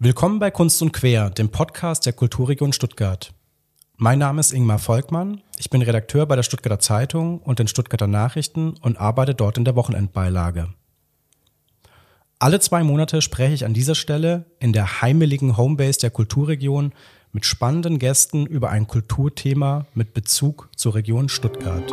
Willkommen bei Kunst und Quer, dem Podcast der Kulturregion Stuttgart. Mein Name ist Ingmar Volkmann. Ich bin Redakteur bei der Stuttgarter Zeitung und den Stuttgarter Nachrichten und arbeite dort in der Wochenendbeilage. Alle zwei Monate spreche ich an dieser Stelle in der heimeligen Homebase der Kulturregion mit spannenden Gästen über ein Kulturthema mit Bezug zur Region Stuttgart.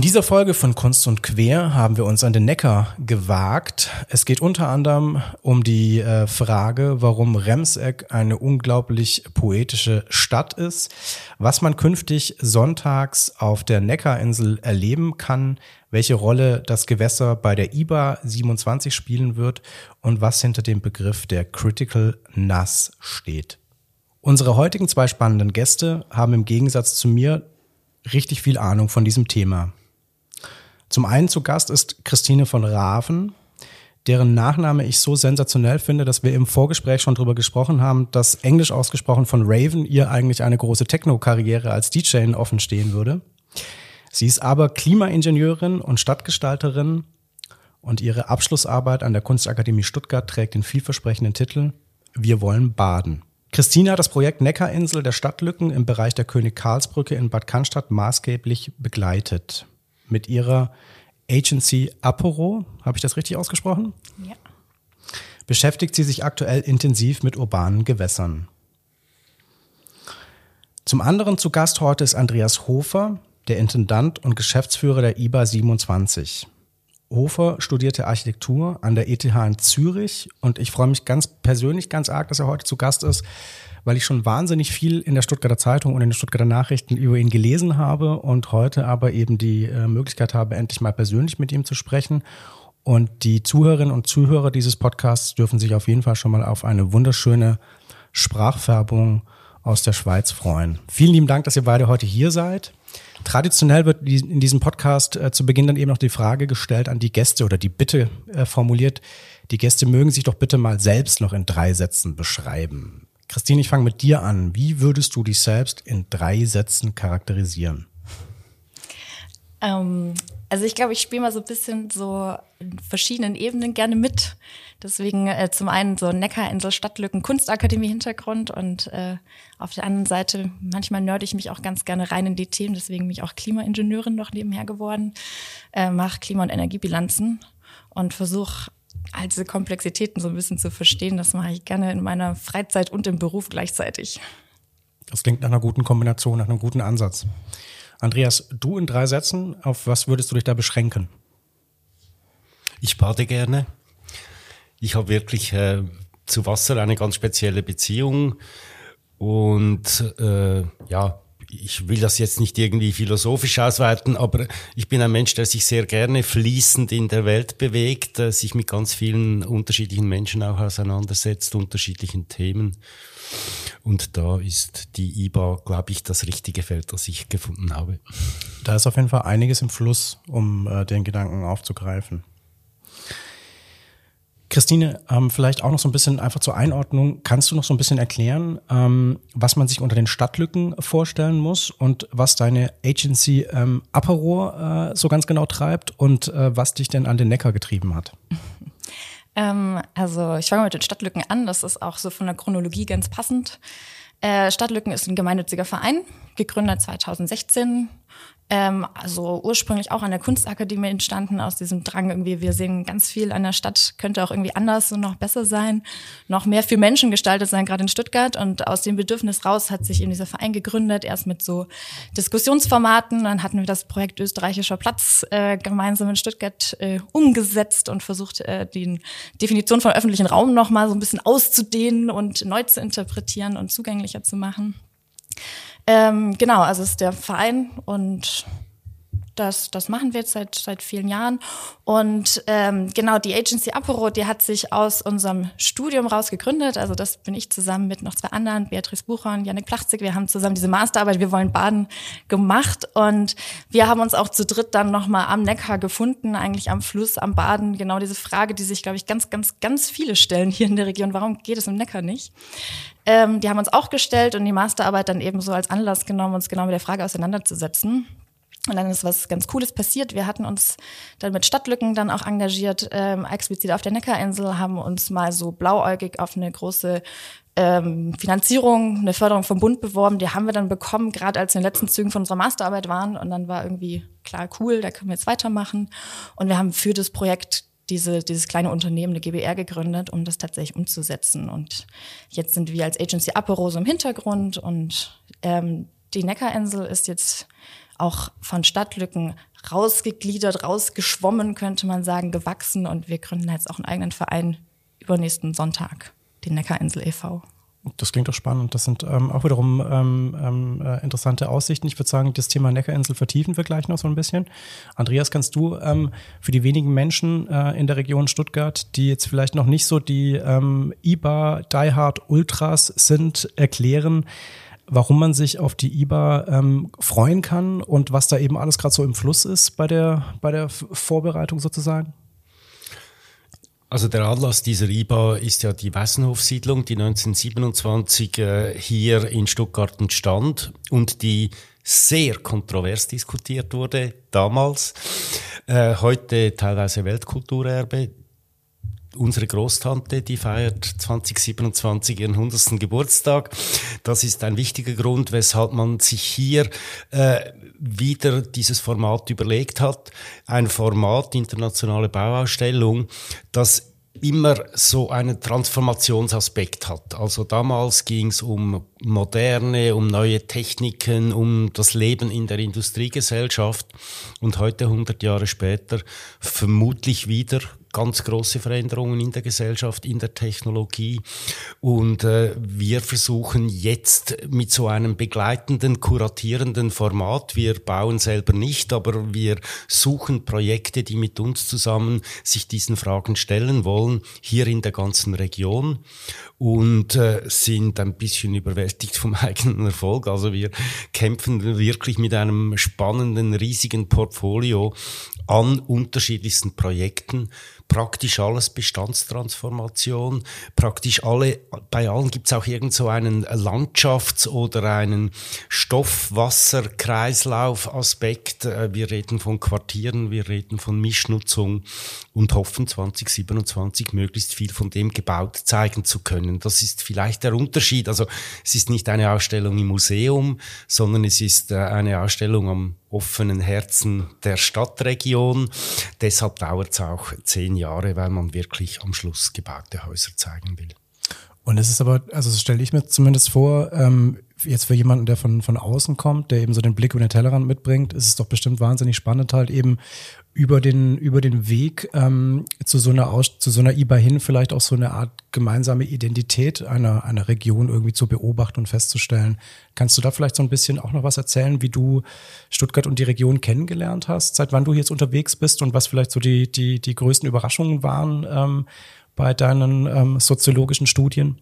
In dieser Folge von Kunst und Quer haben wir uns an den Neckar gewagt. Es geht unter anderem um die äh, Frage, warum Remseck eine unglaublich poetische Stadt ist, was man künftig sonntags auf der Neckarinsel erleben kann, welche Rolle das Gewässer bei der IBA 27 spielen wird und was hinter dem Begriff der Critical Nass steht. Unsere heutigen zwei spannenden Gäste haben im Gegensatz zu mir richtig viel Ahnung von diesem Thema. Zum einen zu Gast ist Christine von Raven, deren Nachname ich so sensationell finde, dass wir im Vorgespräch schon drüber gesprochen haben, dass Englisch ausgesprochen von Raven ihr eigentlich eine große Techno-Karriere als DJ offen stehen würde. Sie ist aber Klimaingenieurin und Stadtgestalterin und ihre Abschlussarbeit an der Kunstakademie Stuttgart trägt den vielversprechenden Titel Wir wollen baden. Christine hat das Projekt Neckarinsel der Stadtlücken im Bereich der König Karlsbrücke in Bad Cannstatt maßgeblich begleitet mit ihrer Agency Aporo, habe ich das richtig ausgesprochen? Ja. Beschäftigt sie sich aktuell intensiv mit urbanen Gewässern. Zum anderen zu Gast heute ist Andreas Hofer, der Intendant und Geschäftsführer der IBA 27. Hofer studierte Architektur an der ETH in Zürich und ich freue mich ganz persönlich ganz arg, dass er heute zu Gast ist, weil ich schon wahnsinnig viel in der Stuttgarter Zeitung und in den Stuttgarter Nachrichten über ihn gelesen habe und heute aber eben die äh, Möglichkeit habe, endlich mal persönlich mit ihm zu sprechen. Und die Zuhörerinnen und Zuhörer dieses Podcasts dürfen sich auf jeden Fall schon mal auf eine wunderschöne Sprachfärbung aus der Schweiz freuen. Vielen lieben Dank, dass ihr beide heute hier seid. Traditionell wird in diesem Podcast äh, zu Beginn dann eben noch die Frage gestellt an die Gäste oder die Bitte äh, formuliert, die Gäste mögen sich doch bitte mal selbst noch in drei Sätzen beschreiben. Christine, ich fange mit dir an. Wie würdest du dich selbst in drei Sätzen charakterisieren? Ähm, also ich glaube, ich spiele mal so ein bisschen so in verschiedenen Ebenen gerne mit. Deswegen äh, zum einen so Neckarinsel, Stadtlücken, Kunstakademie Hintergrund und äh, auf der anderen Seite manchmal nörde ich mich auch ganz gerne rein in die Themen. Deswegen bin ich auch Klimaingenieurin noch nebenher geworden, äh, mache Klima- und Energiebilanzen und versuche all diese Komplexitäten so ein bisschen zu verstehen, das mache ich gerne in meiner Freizeit und im Beruf gleichzeitig. Das klingt nach einer guten Kombination, nach einem guten Ansatz. Andreas, du in drei Sätzen, auf was würdest du dich da beschränken? Ich bade gerne. Ich habe wirklich äh, zu Wasser eine ganz spezielle Beziehung und äh, ja, ich will das jetzt nicht irgendwie philosophisch ausweiten, aber ich bin ein Mensch, der sich sehr gerne fließend in der Welt bewegt, sich mit ganz vielen unterschiedlichen Menschen auch auseinandersetzt, unterschiedlichen Themen. Und da ist die IBA, glaube ich, das richtige Feld, das ich gefunden habe. Da ist auf jeden Fall einiges im Fluss, um äh, den Gedanken aufzugreifen. Christine, ähm, vielleicht auch noch so ein bisschen einfach zur Einordnung. Kannst du noch so ein bisschen erklären, ähm, was man sich unter den Stadtlücken vorstellen muss und was deine Agency ähm, Apero äh, so ganz genau treibt und äh, was dich denn an den Neckar getrieben hat? Ähm, also ich fange mit den Stadtlücken an. Das ist auch so von der Chronologie ganz passend. Äh, Stadtlücken ist ein gemeinnütziger Verein, gegründet 2016 ähm, also ursprünglich auch an der Kunstakademie entstanden, aus diesem Drang irgendwie, wir sehen ganz viel an der Stadt, könnte auch irgendwie anders und noch besser sein, noch mehr für Menschen gestaltet sein, gerade in Stuttgart. Und aus dem Bedürfnis raus hat sich eben dieser Verein gegründet, erst mit so Diskussionsformaten. Dann hatten wir das Projekt Österreichischer Platz äh, gemeinsam in Stuttgart äh, umgesetzt und versucht, äh, die Definition von öffentlichen Raum nochmal so ein bisschen auszudehnen und neu zu interpretieren und zugänglicher zu machen. Ähm, genau, also es ist der Verein und Das, das machen wir jetzt seit, seit vielen Jahren. Und ähm, genau, die Agency Apero, die hat sich aus unserem Studium raus gegründet. Also das bin ich zusammen mit noch zwei anderen, Beatrice Bucher und Janik Plachzig. Wir haben zusammen diese Masterarbeit Wir wollen baden gemacht. Und wir haben uns auch zu dritt dann nochmal am Neckar gefunden, eigentlich am Fluss, am Baden. Genau diese Frage, die sich, glaube ich, ganz, ganz, ganz viele stellen hier in der Region. Warum geht es im Neckar nicht? Ähm, die haben uns auch gestellt und die Masterarbeit dann eben so als Anlass genommen, uns genau mit der Frage auseinanderzusetzen. Und dann ist was ganz Cooles passiert. Wir hatten uns dann mit Stadtlücken dann auch engagiert, ähm, explizit auf der Neckarinsel, haben uns mal so blauäugig auf eine große ähm, Finanzierung, eine Förderung vom Bund beworben. Die haben wir dann bekommen, gerade als wir in den letzten Zügen von unserer Masterarbeit waren. Und dann war irgendwie klar, cool, da können wir jetzt weitermachen. Und wir haben für das Projekt diese, dieses kleine Unternehmen, eine GBR, gegründet, um das tatsächlich umzusetzen. Und jetzt sind wir als Agency Aperose im Hintergrund und ähm, die Neckarinsel ist jetzt auch von Stadtlücken rausgegliedert, rausgeschwommen, könnte man sagen, gewachsen. Und wir gründen jetzt auch einen eigenen Verein übernächsten Sonntag, den Neckarinsel e.V. Das klingt doch spannend. Das sind ähm, auch wiederum ähm, ähm, äh, interessante Aussichten. Ich würde sagen, das Thema Neckarinsel vertiefen wir gleich noch so ein bisschen. Andreas, kannst du ähm, für die wenigen Menschen äh, in der Region Stuttgart, die jetzt vielleicht noch nicht so die ähm, IBA Die Hard Ultras sind, erklären, warum man sich auf die IBA ähm, freuen kann und was da eben alles gerade so im Fluss ist bei der, bei der Vorbereitung sozusagen? Also der Anlass dieser IBA ist ja die Wessenhof-Siedlung, die 1927 äh, hier in Stuttgart entstand und die sehr kontrovers diskutiert wurde damals. Äh, heute teilweise Weltkulturerbe unsere Großtante, die feiert 2027 ihren 100. Geburtstag. Das ist ein wichtiger Grund, weshalb man sich hier äh, wieder dieses Format überlegt hat. Ein Format, internationale Bauausstellung, das immer so einen Transformationsaspekt hat. Also damals ging es um moderne, um neue Techniken, um das Leben in der Industriegesellschaft und heute 100 Jahre später vermutlich wieder ganz große Veränderungen in der Gesellschaft, in der Technologie. Und äh, wir versuchen jetzt mit so einem begleitenden, kuratierenden Format, wir bauen selber nicht, aber wir suchen Projekte, die mit uns zusammen sich diesen Fragen stellen wollen, hier in der ganzen Region und äh, sind ein bisschen überwältigt vom eigenen Erfolg. Also wir kämpfen wirklich mit einem spannenden, riesigen Portfolio an unterschiedlichsten Projekten praktisch alles Bestandstransformation, praktisch alle, bei allen gibt es auch irgend so einen Landschafts- oder einen Stoff-Wasser-Kreislauf-Aspekt. Äh, wir reden von Quartieren, wir reden von Mischnutzung und hoffen 2027 möglichst viel von dem gebaut zeigen zu können. Das ist vielleicht der Unterschied. Also es ist nicht eine Ausstellung im Museum, sondern es ist äh, eine Ausstellung am offenen Herzen der Stadtregion. Deshalb dauert es auch zehn Jahre, weil man wirklich am Schluss gebaute Häuser zeigen will. Und es ist aber, also das stelle ich mir zumindest vor, ähm, jetzt für jemanden, der von, von außen kommt, der eben so den Blick über den Tellerrand mitbringt, ist es doch bestimmt wahnsinnig spannend, halt eben über den, über den Weg ähm, zu so einer Aus zu so einer IBA hin vielleicht auch so eine Art gemeinsame Identität einer, einer Region irgendwie zu beobachten und festzustellen. Kannst du da vielleicht so ein bisschen auch noch was erzählen, wie du Stuttgart und die Region kennengelernt hast, seit wann du jetzt unterwegs bist und was vielleicht so die, die, die größten Überraschungen waren ähm, bei deinen ähm, soziologischen Studien?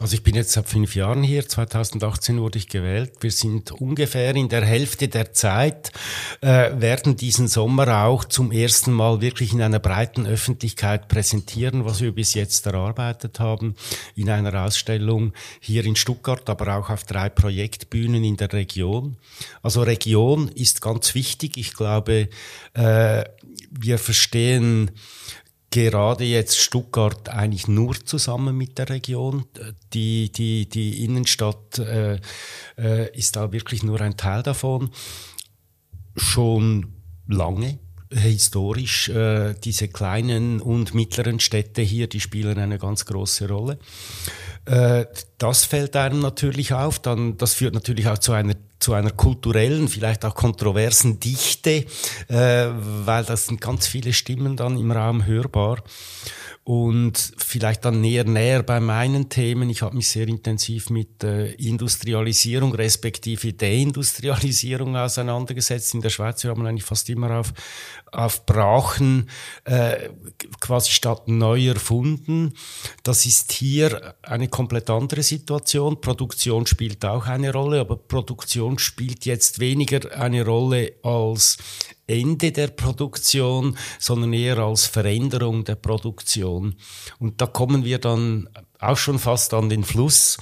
Also ich bin jetzt seit fünf Jahren hier. 2018 wurde ich gewählt. Wir sind ungefähr in der Hälfte der Zeit, äh, werden diesen Sommer auch zum ersten Mal wirklich in einer breiten Öffentlichkeit präsentieren, was wir bis jetzt erarbeitet haben, in einer Ausstellung hier in Stuttgart, aber auch auf drei Projektbühnen in der Region. Also Region ist ganz wichtig. Ich glaube, äh, wir verstehen gerade jetzt Stuttgart eigentlich nur zusammen mit der Region. Die, die, die Innenstadt äh, äh, ist da wirklich nur ein Teil davon. Schon lange historisch äh, diese kleinen und mittleren Städte hier, die spielen eine ganz große Rolle. Äh, das fällt einem natürlich auf. Dann, das führt natürlich auch zu einer zu einer kulturellen, vielleicht auch kontroversen Dichte, äh, weil das sind ganz viele Stimmen dann im Raum hörbar. Und vielleicht dann näher näher bei meinen Themen. Ich habe mich sehr intensiv mit äh, Industrialisierung respektive Deindustrialisierung auseinandergesetzt. In der Schweiz wir haben eigentlich fast immer auf, auf Brachen äh, quasi statt neu erfunden. Das ist hier eine komplett andere Situation. Produktion spielt auch eine Rolle, aber Produktion spielt jetzt weniger eine Rolle als Ende der Produktion, sondern eher als Veränderung der Produktion. Und da kommen wir dann auch schon fast an den Fluss.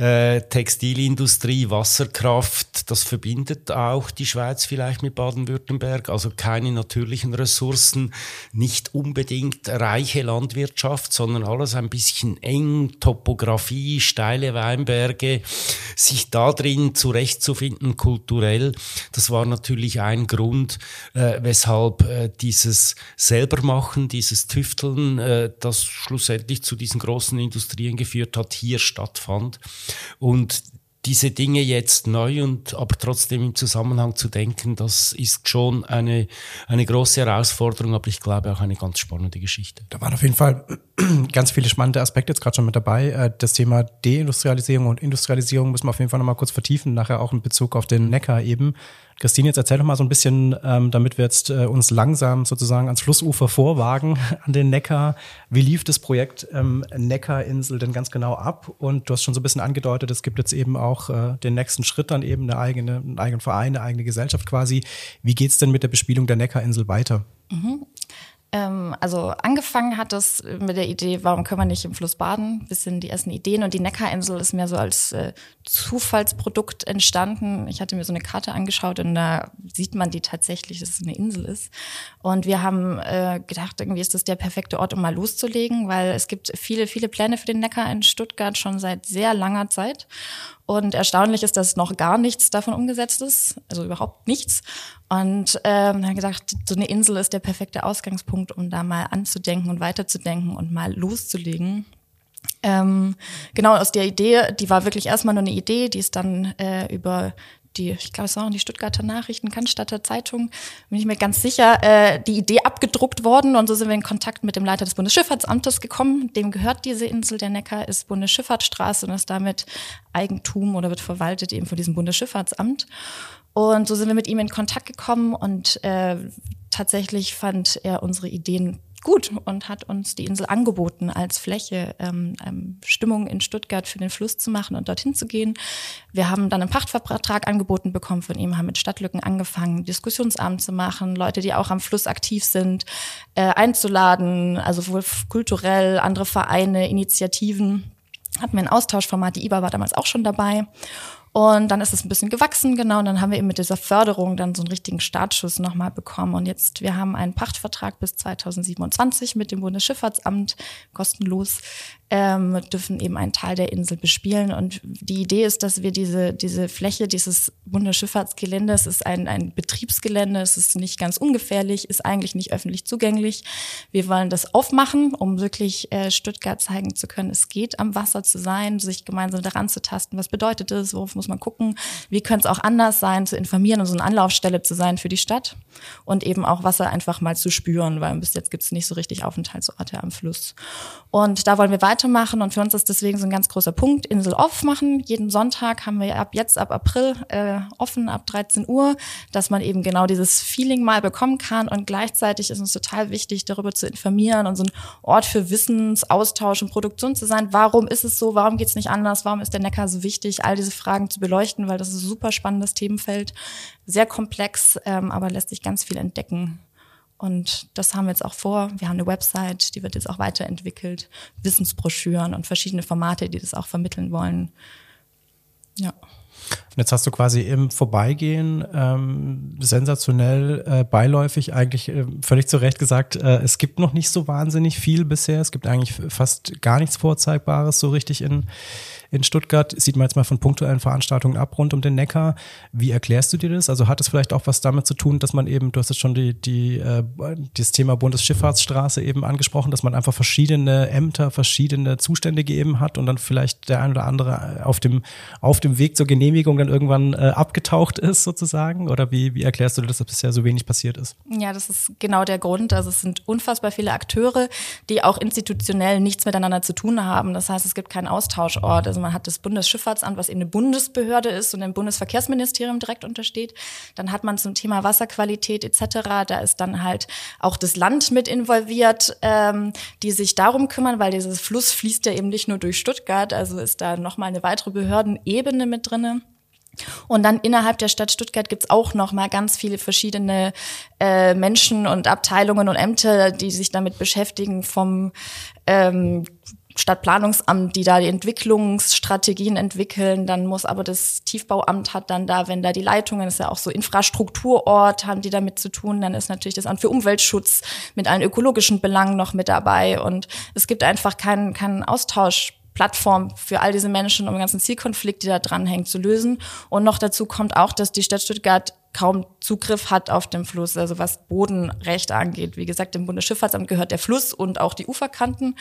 Äh, Textilindustrie, Wasserkraft, das verbindet auch die Schweiz vielleicht mit Baden-Württemberg. Also keine natürlichen Ressourcen, nicht unbedingt reiche Landwirtschaft, sondern alles ein bisschen eng, Topografie, steile Weinberge, sich da drin zurechtzufinden kulturell. Das war natürlich ein Grund, äh, weshalb äh, dieses Selbermachen, dieses Tüfteln, äh, das schlussendlich zu diesen großen Industrien geführt hat, hier stattfand. Und diese Dinge jetzt neu und aber trotzdem im Zusammenhang zu denken, das ist schon eine, eine große Herausforderung, aber ich glaube auch eine ganz spannende Geschichte. Da waren auf jeden Fall ganz viele spannende Aspekte jetzt gerade schon mit dabei. Äh, das Thema Deindustrialisierung und Industrialisierung müssen wir auf jeden Fall nochmal kurz vertiefen, nachher auch in Bezug auf den Neckar eben. Christine, jetzt erzähl doch mal so ein bisschen, ähm, damit wir jetzt äh, uns langsam sozusagen ans Flussufer vorwagen, an den Neckar. Wie lief das Projekt ähm, Neckarinsel denn ganz genau ab? Und du hast schon so ein bisschen angedeutet, es gibt jetzt eben auch äh, den nächsten Schritt, dann eben eine eigene, einen eigenen Verein, eine eigene Gesellschaft quasi. Wie geht's denn mit der Bespielung der Neckarinsel weiter? Mhm. Ähm, also angefangen hat es mit der Idee, warum können wir nicht im Fluss baden? Bisschen die ersten Ideen und die Neckarinsel ist mehr so als äh, Zufallsprodukt entstanden. Ich hatte mir so eine Karte angeschaut und da sieht man die tatsächlich, dass es eine Insel ist. Und wir haben äh, gedacht, irgendwie ist das der perfekte Ort, um mal loszulegen, weil es gibt viele, viele Pläne für den Neckar in Stuttgart schon seit sehr langer Zeit. Und erstaunlich ist, dass noch gar nichts davon umgesetzt ist, also überhaupt nichts. Und ähm, haben gesagt, so eine Insel ist der perfekte Ausgangspunkt, um da mal anzudenken und weiterzudenken und mal loszulegen. Ähm, genau aus der Idee, die war wirklich erstmal nur eine Idee, die ist dann äh, über die, ich glaube, es waren die Stuttgarter Nachrichten, Cannstatter Zeitung, bin ich mir ganz sicher, äh, die Idee abgedruckt worden und so sind wir in Kontakt mit dem Leiter des Bundesschifffahrtsamtes gekommen. Dem gehört diese Insel, der Neckar ist Bundesschifffahrtsstraße und ist damit Eigentum oder wird verwaltet eben von diesem Bundesschifffahrtsamt. Und so sind wir mit ihm in Kontakt gekommen und äh, tatsächlich fand er unsere Ideen gut und hat uns die Insel angeboten als Fläche, ähm, ähm, Stimmung in Stuttgart für den Fluss zu machen und dorthin zu gehen. Wir haben dann einen Pachtvertrag angeboten bekommen von ihm, haben mit Stadtlücken angefangen, Diskussionsabend zu machen, Leute, die auch am Fluss aktiv sind, äh, einzuladen, also wohl kulturell, andere Vereine, Initiativen. Hatten wir ein Austauschformat, die IBA war damals auch schon dabei. Und dann ist es ein bisschen gewachsen, genau. Und dann haben wir eben mit dieser Förderung dann so einen richtigen Startschuss nochmal bekommen. Und jetzt, wir haben einen Pachtvertrag bis 2027 mit dem Bundesschifffahrtsamt, kostenlos ähm, dürfen eben einen Teil der Insel bespielen. Und die Idee ist, dass wir diese, diese Fläche dieses Bundesschifffahrtsgelände, es ist ein, ein Betriebsgelände, es ist nicht ganz ungefährlich, ist eigentlich nicht öffentlich zugänglich. Wir wollen das aufmachen, um wirklich äh, Stuttgart zeigen zu können, es geht am Wasser zu sein, sich gemeinsam daran zu tasten, was bedeutet es, worauf muss man gucken, wie könnte es auch anders sein, zu informieren und so eine Anlaufstelle zu sein für die Stadt und eben auch Wasser einfach mal zu spüren, weil bis jetzt gibt es nicht so richtig Aufenthaltsorte am Fluss. Und da wollen wir weiter weitermachen und für uns ist deswegen so ein ganz großer Punkt, Insel off machen. Jeden Sonntag haben wir ab jetzt, ab April äh, offen, ab 13 Uhr, dass man eben genau dieses Feeling mal bekommen kann und gleichzeitig ist uns total wichtig, darüber zu informieren und so ein Ort für Wissensaustausch und Produktion zu sein. Warum ist es so? Warum geht es nicht anders? Warum ist der Neckar so wichtig? All diese Fragen zu beleuchten, weil das ist ein super spannendes Themenfeld, sehr komplex, ähm, aber lässt sich ganz viel entdecken. Und das haben wir jetzt auch vor. Wir haben eine Website, die wird jetzt auch weiterentwickelt, Wissensbroschüren und verschiedene Formate, die das auch vermitteln wollen. Ja. Und jetzt hast du quasi im Vorbeigehen ähm, sensationell äh, beiläufig eigentlich äh, völlig zu Recht gesagt, äh, es gibt noch nicht so wahnsinnig viel bisher. Es gibt eigentlich fast gar nichts Vorzeigbares so richtig in, in Stuttgart. Sieht man jetzt mal von punktuellen Veranstaltungen ab rund um den Neckar. Wie erklärst du dir das? Also hat es vielleicht auch was damit zu tun, dass man eben, du hast jetzt schon die, die, äh, das Thema Bundesschifffahrtsstraße eben angesprochen, dass man einfach verschiedene Ämter, verschiedene Zustände gegeben hat und dann vielleicht der ein oder andere auf dem, auf dem Weg zur Genehmigung dann irgendwann äh, abgetaucht ist sozusagen? Oder wie, wie erklärst du dir, dass das bisher so wenig passiert ist? Ja, das ist genau der Grund. Also es sind unfassbar viele Akteure, die auch institutionell nichts miteinander zu tun haben. Das heißt, es gibt keinen Austauschort. Also man hat das Bundesschifffahrtsamt, was eben eine Bundesbehörde ist und dem Bundesverkehrsministerium direkt untersteht. Dann hat man zum Thema Wasserqualität etc. Da ist dann halt auch das Land mit involviert, ähm, die sich darum kümmern, weil dieses Fluss fließt ja eben nicht nur durch Stuttgart. Also ist da nochmal eine weitere Behördenebene mit drinne. Und dann innerhalb der Stadt Stuttgart gibt's auch noch mal ganz viele verschiedene äh, Menschen und Abteilungen und Ämter, die sich damit beschäftigen, vom ähm, Stadtplanungsamt, die da die Entwicklungsstrategien entwickeln. Dann muss aber das Tiefbauamt hat dann da, wenn da die Leitungen, ist ja auch so Infrastrukturort, haben die damit zu tun. Dann ist natürlich das Amt für Umweltschutz mit allen ökologischen Belangen noch mit dabei. Und es gibt einfach keinen, keinen Austausch Plattform für all diese Menschen, um den ganzen Zielkonflikt, die da dranhängt, zu lösen. Und noch dazu kommt auch, dass die Stadt Stuttgart kaum Zugriff hat auf den Fluss, also was Bodenrechte angeht. Wie gesagt, dem Bundesschifffahrtsamt gehört der Fluss und auch die Uferkanten.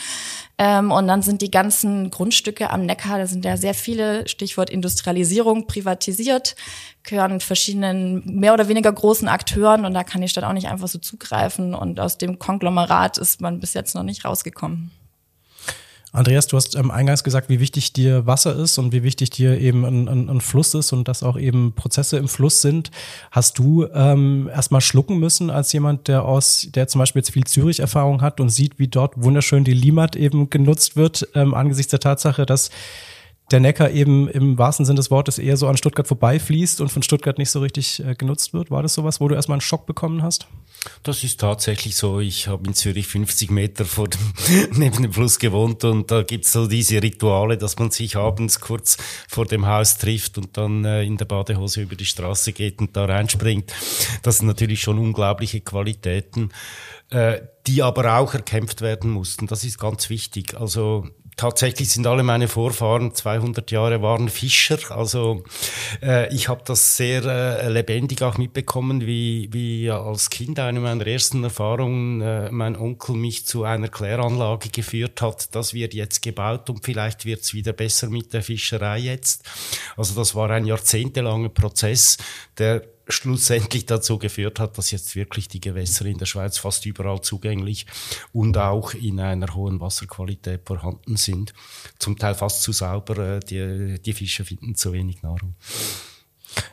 Ähm, und dann sind die ganzen Grundstücke am Neckar, da sind ja sehr viele, Stichwort Industrialisierung, privatisiert, gehören verschiedenen mehr oder weniger großen Akteuren und da kann die Stadt auch nicht einfach so zugreifen. Und aus dem Konglomerat ist man bis jetzt noch nicht rausgekommen. Andreas, du hast ähm, eingangs gesagt, wie wichtig dir Wasser ist und wie wichtig dir eben ein, ein, ein Fluss ist und dass auch eben Prozesse im Fluss sind. Hast du ähm, erstmal schlucken müssen als jemand, der aus, der zum Beispiel jetzt viel Zürich-Erfahrung hat und sieht, wie dort wunderschön die Limat eben genutzt wird, ähm, angesichts der Tatsache, dass der Neckar eben im wahrsten Sinne des Wortes eher so an Stuttgart vorbeifließt und von Stuttgart nicht so richtig äh, genutzt wird. War das sowas, wo du erstmal einen Schock bekommen hast? Das ist tatsächlich so. Ich habe in Zürich 50 Meter vor dem, neben dem Fluss gewohnt und da gibt's so diese Rituale, dass man sich abends kurz vor dem Haus trifft und dann äh, in der Badehose über die Straße geht und da reinspringt. Das sind natürlich schon unglaubliche Qualitäten, äh, die aber auch erkämpft werden mussten. Das ist ganz wichtig. Also tatsächlich sind alle meine Vorfahren 200 Jahre waren Fischer. Also äh, ich habe das sehr äh, lebendig auch mitbekommen, wie, wie als Kind eine meiner ersten Erfahrungen äh, mein Onkel mich zu einer Kläranlage geführt hat. Das wird jetzt gebaut und vielleicht wird's wieder besser mit der Fischerei jetzt. Also das war ein jahrzehntelanger Prozess, der schlussendlich dazu geführt hat, dass jetzt wirklich die Gewässer in der Schweiz fast überall zugänglich und auch in einer hohen Wasserqualität vorhanden sind. Zum Teil fast zu sauber, äh, die, die Fische finden zu wenig Nahrung.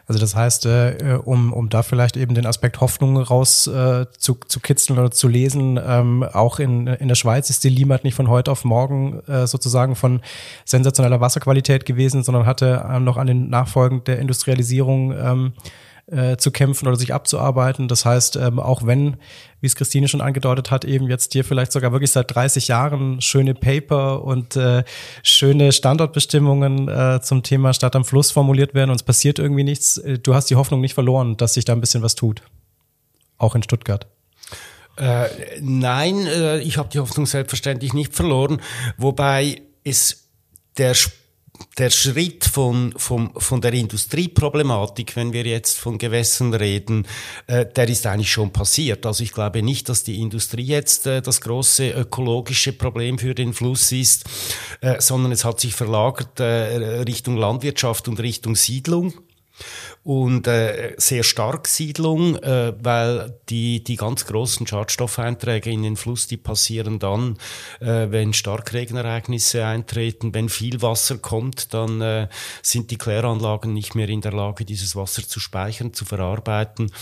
Also das heißt, äh, um, um da vielleicht eben den Aspekt Hoffnung raus äh, zu, zu kitzeln oder zu lesen, ähm, auch in, in der Schweiz ist die Limmat nicht von heute auf morgen äh, sozusagen von sensationeller Wasserqualität gewesen, sondern hatte ähm, noch an den Nachfolgen der Industrialisierung ähm, äh, zu kämpfen oder sich abzuarbeiten. Das heißt, ähm, auch wenn, wie es Christine schon angedeutet hat, eben jetzt hier vielleicht sogar wirklich seit 30 Jahren schöne Paper und äh, schöne Standortbestimmungen äh, zum Thema Stadt am Fluss formuliert werden und es passiert irgendwie nichts, äh, du hast die Hoffnung nicht verloren, dass sich da ein bisschen was tut. Auch in Stuttgart. Äh, nein, äh, ich habe die Hoffnung selbstverständlich nicht verloren, wobei es der der Schritt von, von, von der Industrieproblematik, wenn wir jetzt von Gewässern reden, äh, der ist eigentlich schon passiert. Also ich glaube nicht, dass die Industrie jetzt äh, das große ökologische Problem für den Fluss ist, äh, sondern es hat sich verlagert äh, Richtung Landwirtschaft und Richtung Siedlung und äh, sehr stark Siedlung, äh, weil die, die ganz großen Schadstoffeinträge in den Fluss, die passieren dann, äh, wenn Starkregenereignisse eintreten, wenn viel Wasser kommt, dann äh, sind die Kläranlagen nicht mehr in der Lage, dieses Wasser zu speichern, zu verarbeiten.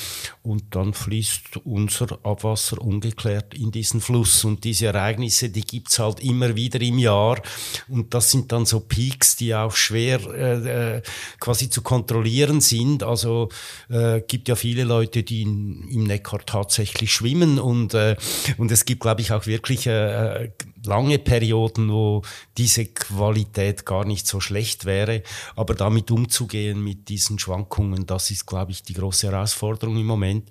Und dann fließt unser Abwasser ungeklärt in diesen Fluss. Und diese Ereignisse, die gibt's halt immer wieder im Jahr. Und das sind dann so Peaks, die auch schwer äh, äh quasi zu kontrollieren sind sind. Also äh, gibt ja viele Leute, die in, im Neckar tatsächlich schwimmen und, äh, und es gibt, glaube ich, auch wirklich äh, lange Perioden, wo diese Qualität gar nicht so schlecht wäre. Aber damit umzugehen mit diesen Schwankungen, das ist, glaube ich, die große Herausforderung im Moment.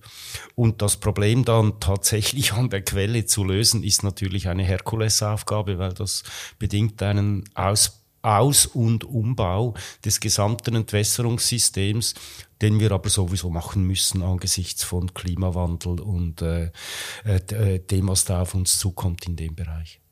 Und das Problem dann tatsächlich an der Quelle zu lösen, ist natürlich eine Herkulesaufgabe, weil das bedingt einen Ausbau Aus- und Umbau des gesamten Entwässerungssystems, den wir aber sowieso machen müssen angesichts von Klimawandel und äh, äh, dem, was da auf uns zukommt in dem Bereich.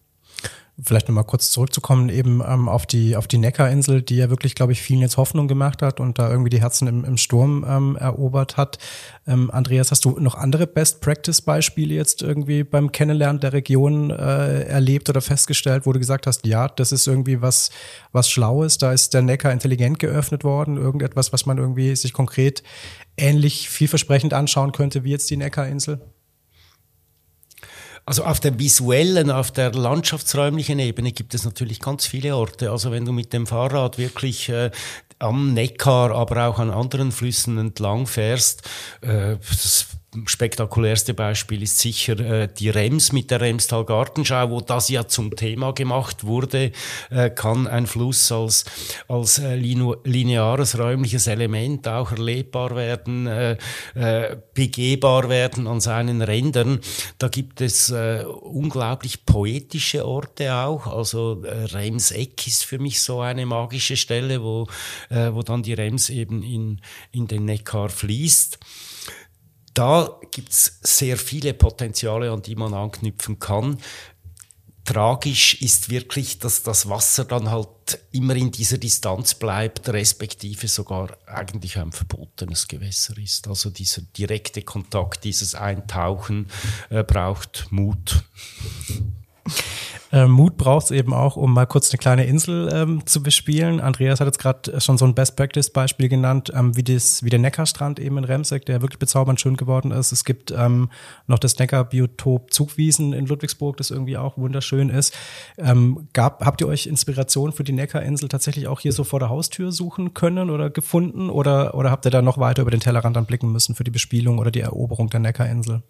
Vielleicht nochmal kurz zurückzukommen eben ähm, auf die auf die Neckarinsel, die ja wirklich, glaube ich, vielen jetzt Hoffnung gemacht hat und da irgendwie die Herzen im, im Sturm ähm, erobert hat. Ähm, Andreas, hast du noch andere Best-Practice-Beispiele jetzt irgendwie beim Kennenlernen der Region äh, erlebt oder festgestellt, wo du gesagt hast, ja, das ist irgendwie was was Schlaues, da ist der Neckar intelligent geöffnet worden, irgendetwas, was man irgendwie sich konkret ähnlich vielversprechend anschauen könnte wie jetzt die Neckarinsel? Also auf der visuellen, auf der landschaftsräumlichen Ebene gibt es natürlich ganz viele Orte. Also wenn du mit dem Fahrrad wirklich äh, am Neckar, aber auch an anderen Flüssen entlang fährst, äh, das spektakulärste Beispiel ist sicher äh, die Rems mit der Remstal Gartenschau, wo das ja zum Thema gemacht wurde, äh, kann ein Fluss als, als äh, lineares räumliches Element auch erlebbar werden, äh, äh, begehbar werden an seinen Rändern. Da gibt es äh, unglaublich poetische Orte auch. Also äh, Remseck ist für mich so eine magische Stelle, wo, äh, wo dann die Rems eben in, in den Neckar fließt da gibt es sehr viele Potenziale, an die man anknüpfen kann. Tragisch ist wirklich, dass das Wasser dann halt immer in dieser Distanz bleibt, respektive sogar eigentlich ein verbotenes Gewässer ist. Also dieser direkte Kontakt, dieses Eintauchen äh, braucht Mut. Äh, Mut braucht es eben auch, um mal kurz eine kleine Insel ähm, zu bespielen. Andreas hat jetzt gerade schon so ein Best-Practice-Beispiel genannt, ähm, wie, das, wie der Neckarstrand eben in Remseck, der wirklich bezaubernd schön geworden ist. Es gibt ähm, noch das Neckarbiotop Zugwiesen in Ludwigsburg, das irgendwie auch wunderschön ist. Ähm, gab, habt ihr euch Inspiration für die Neckarinsel tatsächlich auch hier so vor der Haustür suchen können oder gefunden? Oder, oder habt ihr da noch weiter über den Tellerrand dann blicken müssen für die Bespielung oder die Eroberung der Neckarinsel?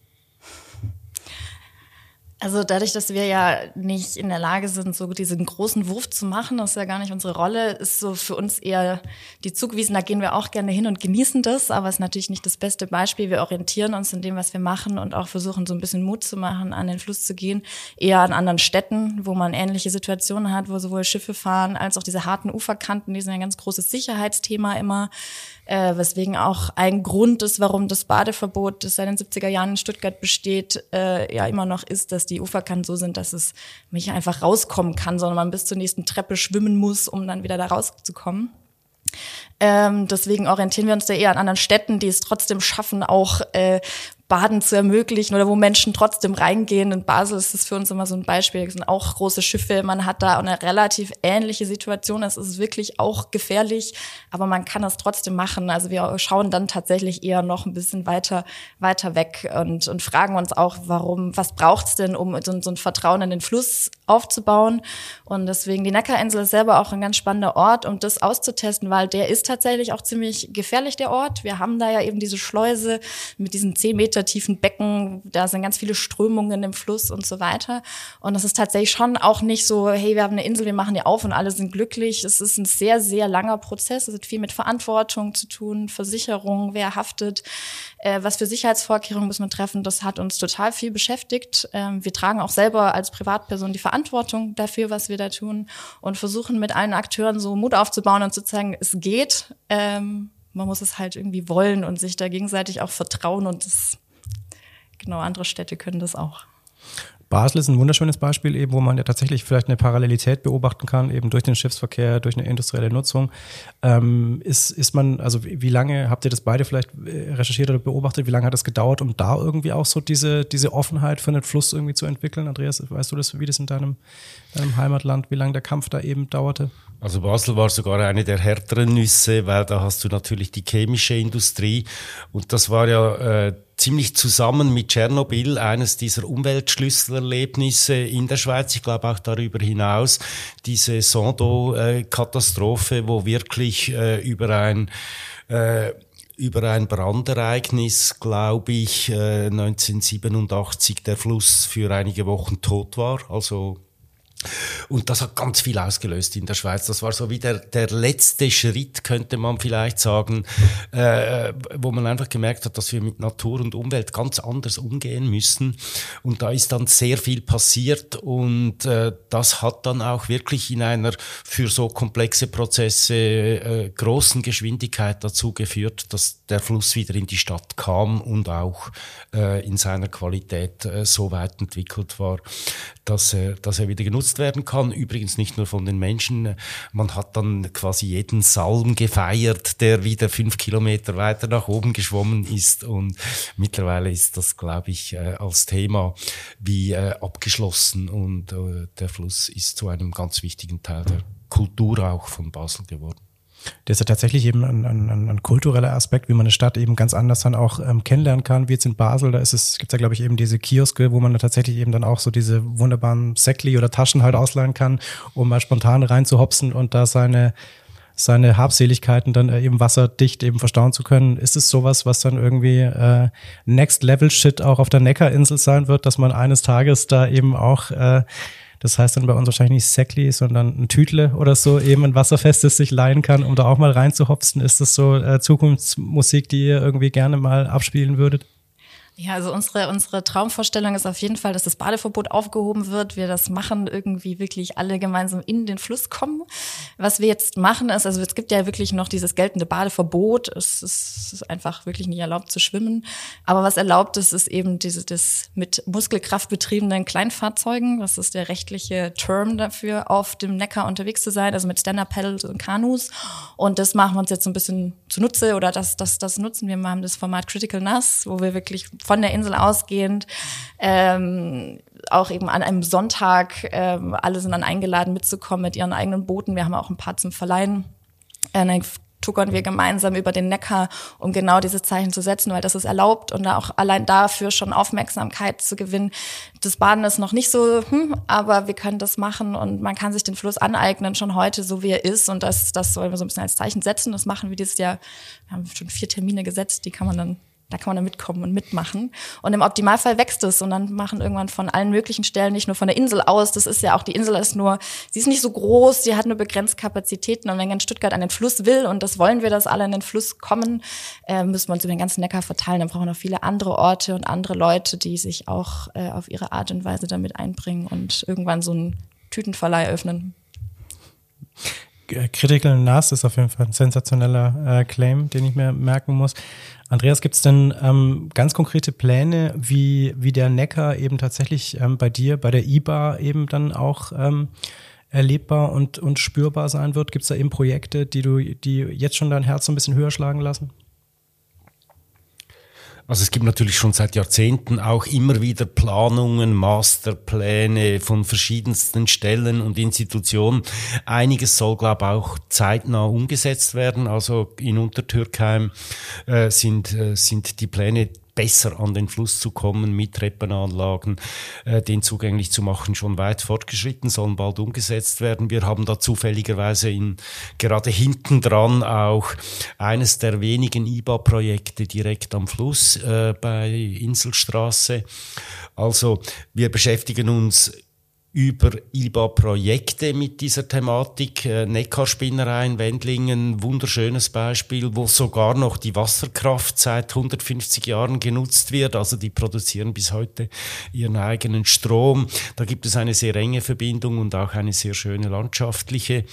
Also dadurch, dass wir ja nicht in der Lage sind, so diesen großen Wurf zu machen, das ist ja gar nicht unsere Rolle, ist so für uns eher die Zugwiesen, da gehen wir auch gerne hin und genießen das, aber es ist natürlich nicht das beste Beispiel. Wir orientieren uns in dem, was wir machen und auch versuchen so ein bisschen Mut zu machen, an den Fluss zu gehen, eher an anderen Städten, wo man ähnliche Situationen hat, wo sowohl Schiffe fahren als auch diese harten Uferkanten, die sind ein ganz großes Sicherheitsthema immer äh, weswegen auch ein Grund ist, warum das Badeverbot, das seit den 70er Jahren in Stuttgart besteht, äh, ja immer noch ist, dass die Uferkanten so sind, dass es nicht einfach rauskommen kann, sondern man bis zur nächsten Treppe schwimmen muss, um dann wieder da rauszukommen. Ähm, deswegen orientieren wir uns da eher an anderen Städten, die es trotzdem schaffen, auch äh, Baden zu ermöglichen oder wo Menschen trotzdem reingehen. In Basel ist das für uns immer so ein Beispiel. Es sind auch große Schiffe. Man hat da eine relativ ähnliche Situation. Es ist wirklich auch gefährlich, aber man kann das trotzdem machen. Also wir schauen dann tatsächlich eher noch ein bisschen weiter, weiter weg und, und fragen uns auch, warum, was braucht's denn, um so, so ein Vertrauen in den Fluss aufzubauen? Und deswegen die Neckarinsel ist selber auch ein ganz spannender Ort, um das auszutesten, weil der ist tatsächlich auch ziemlich gefährlich, der Ort. Wir haben da ja eben diese Schleuse mit diesen zehn Meter Tiefen Becken, da sind ganz viele Strömungen im Fluss und so weiter. Und das ist tatsächlich schon auch nicht so, hey, wir haben eine Insel, wir machen die auf und alle sind glücklich. Es ist ein sehr, sehr langer Prozess. Es hat viel mit Verantwortung zu tun, Versicherung, wer haftet, äh, was für Sicherheitsvorkehrungen muss man treffen. Das hat uns total viel beschäftigt. Ähm, wir tragen auch selber als Privatperson die Verantwortung dafür, was wir da tun und versuchen mit allen Akteuren so Mut aufzubauen und zu zeigen, es geht. Ähm, man muss es halt irgendwie wollen und sich da gegenseitig auch vertrauen und das genau, andere Städte können das auch. Basel ist ein wunderschönes Beispiel eben, wo man ja tatsächlich vielleicht eine Parallelität beobachten kann, eben durch den Schiffsverkehr, durch eine industrielle Nutzung. Ähm, ist, ist man, also wie, wie, lange habt ihr das beide vielleicht äh, recherchiert oder beobachtet? Wie lange hat es gedauert, um da irgendwie auch so diese, diese Offenheit für den Fluss irgendwie zu entwickeln? Andreas, weißt du das, wie das in deinem, deinem Heimatland, wie lange der Kampf da eben dauerte? Also Basel war sogar eine der härteren Nüsse, weil da hast du natürlich die chemische Industrie und das war ja äh, ziemlich zusammen mit Tschernobyl eines dieser Umweltschlüsselerlebnisse in der Schweiz. Ich glaube auch darüber hinaus diese Sondo-Katastrophe, wo wirklich äh, über ein äh, über ein Brandereignis, glaube ich, äh, 1987 der Fluss für einige Wochen tot war. Also Und das hat ganz viel ausgelöst in der Schweiz. Das war so wie der, der letzte Schritt, könnte man vielleicht sagen, äh, wo man einfach gemerkt hat, dass wir mit Natur und Umwelt ganz anders umgehen müssen. Und da ist dann sehr viel passiert und äh, das hat dann auch wirklich in einer für so komplexe Prozesse äh, großen Geschwindigkeit dazu geführt, dass der Fluss wieder in die Stadt kam und auch äh, in seiner Qualität äh, so weit entwickelt war, dass, er, dass er wieder genutzt werden kann. Übrigens nicht nur von den Menschen. Man hat dann quasi jeden Salm gefeiert, der wieder fünf Kilometer weiter nach oben geschwommen ist. Und mittlerweile ist das, glaube ich, äh, als Thema wie äh, abgeschlossen. Und äh, der Fluss ist zu einem ganz wichtigen Teil der Kultur auch von Basel geworden. Das ist ja tatsächlich eben ein, ein, ein, kultureller Aspekt, wie man eine Stadt eben ganz anders dann auch ähm, kennenlernen kann, wie jetzt in Basel. Da ist es, gibt ja, glaube ich, eben diese Kioske, wo man da tatsächlich eben dann auch so diese wunderbaren Säckli oder Taschen halt ausleihen kann, um mal spontan reinzuhopsen und da seine seine Habseligkeiten dann äh, eben wasserdicht eben verstauen zu können. Ist es sowas, was dann irgendwie äh, Next Level Shit auch auf der Neckarinsel sein wird, dass man eines Tages da eben auch äh, das heißt dann bei uns wahrscheinlich nicht Säckli, sondern ein Tütle oder so, eben ein wasserfestes sich leihen kann, um da auch mal reinzuhopsen. Ist das so äh, Zukunftsmusik, die ihr irgendwie gerne mal abspielen würdet? Ja, also unsere, unsere Traumvorstellung ist auf jeden Fall, dass das Badeverbot aufgehoben wird, wir das machen, irgendwie wirklich alle gemeinsam in den Fluss kommen. Was wir jetzt machen ist, also es gibt ja wirklich noch dieses geltende Badeverbot, es ist einfach wirklich nicht erlaubt zu schwimmen. Aber was erlaubt ist, ist eben diese, das mit Muskelkraft betriebenen Kleinfahrzeugen, das ist der rechtliche Term dafür, auf dem Neckar unterwegs zu sein, also mit Stand-Up-Paddles und Kanus. Und das machen wir uns jetzt so ein bisschen zunutze oder das, das, das nutzen wir. Wir haben das Format Critical Nass, wo wir wirklich von der Insel ausgehend, ähm, auch eben an einem Sonntag, ähm, alle sind dann eingeladen mitzukommen mit ihren eigenen Booten. Wir haben auch ein paar zum Verleihen. Äh, dann tuckern wir gemeinsam über den Neckar, um genau dieses Zeichen zu setzen, weil das ist erlaubt und auch allein dafür schon Aufmerksamkeit zu gewinnen. Das Baden ist noch nicht so, hm, aber wir können das machen und man kann sich den Fluss aneignen, schon heute, so wie er ist. Und das, das sollen wir so ein bisschen als Zeichen setzen. Das machen wir dieses Jahr. Wir haben schon vier Termine gesetzt, die kann man dann da kann man dann mitkommen und mitmachen. Und im Optimalfall wächst es und dann machen irgendwann von allen möglichen Stellen, nicht nur von der Insel aus, das ist ja auch, die Insel ist nur, sie ist nicht so groß, sie hat nur begrenzt Kapazitäten und wenn ganz Stuttgart an den Fluss will und das wollen wir, dass alle an den Fluss kommen, äh, müssen wir uns über den ganzen Neckar verteilen. Dann brauchen wir noch viele andere Orte und andere Leute, die sich auch äh, auf ihre Art und Weise damit einbringen und irgendwann so einen Tütenverleih öffnen. Critical Nas ist auf jeden Fall ein sensationeller äh, Claim, den ich mir merken muss. Andreas, gibt es denn ähm, ganz konkrete Pläne, wie, wie der Neckar eben tatsächlich ähm, bei dir, bei der IBA eben dann auch ähm, erlebbar und, und spürbar sein wird? Gibt es da eben Projekte, die du, die jetzt schon dein Herz so ein bisschen höher schlagen lassen? Also es gibt natürlich schon seit Jahrzehnten auch immer wieder Planungen, Masterpläne von verschiedensten Stellen und Institutionen. Einiges soll, glaube ich, auch zeitnah umgesetzt werden. Also in Untertürkheim äh, sind, äh, sind die Pläne besser an den Fluss zu kommen mit Treppenanlagen, äh, den zugänglich zu machen, schon weit fortgeschritten, sollen bald umgesetzt werden. Wir haben da zufälligerweise in, gerade hinten dran auch eines der wenigen IBA-Projekte direkt am Fluss äh, bei Inselstraße. Also wir beschäftigen uns über IBA-Projekte mit dieser Thematik. Äh, Neckarspinnerei in Wendlingen, wunderschönes Beispiel, wo sogar noch die Wasserkraft seit 150 Jahren genutzt wird. Also die produzieren bis heute ihren eigenen Strom. Da gibt es eine sehr enge Verbindung und auch eine sehr schöne landschaftliche.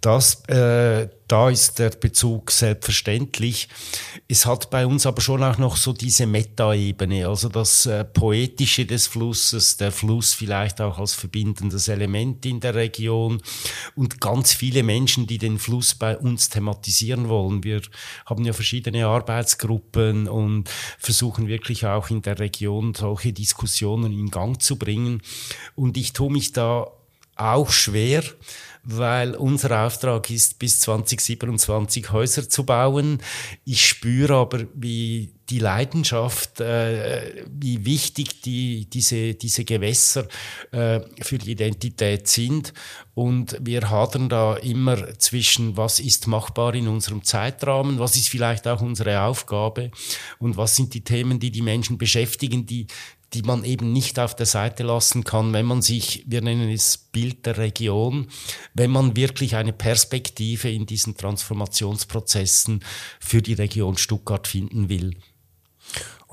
Das äh, da ist der Bezug selbstverständlich. Es hat bei uns aber schon auch noch so diese Meta-Ebene, also das äh, Poetische des Flusses, der Fluss vielleicht auch als verbindendes Element in der Region und ganz viele Menschen, die den Fluss bei uns thematisieren wollen. Wir haben ja verschiedene Arbeitsgruppen und versuchen wirklich auch in der Region solche Diskussionen in Gang zu bringen. Und ich tue mich da auch schwer, weil unser Auftrag ist, bis 2027 Häuser zu bauen. Ich spüre aber, wie die Leidenschaft, äh, wie wichtig die, diese, diese Gewässer äh, für die Identität sind. Und wir hadern da immer zwischen, was ist machbar in unserem Zeitrahmen, was ist vielleicht auch unsere Aufgabe und was sind die Themen, die die Menschen beschäftigen, die die man eben nicht auf der Seite lassen kann, wenn man sich, wir nennen es Bild der Region, wenn man wirklich eine Perspektive in diesen Transformationsprozessen für die Region Stuttgart finden will.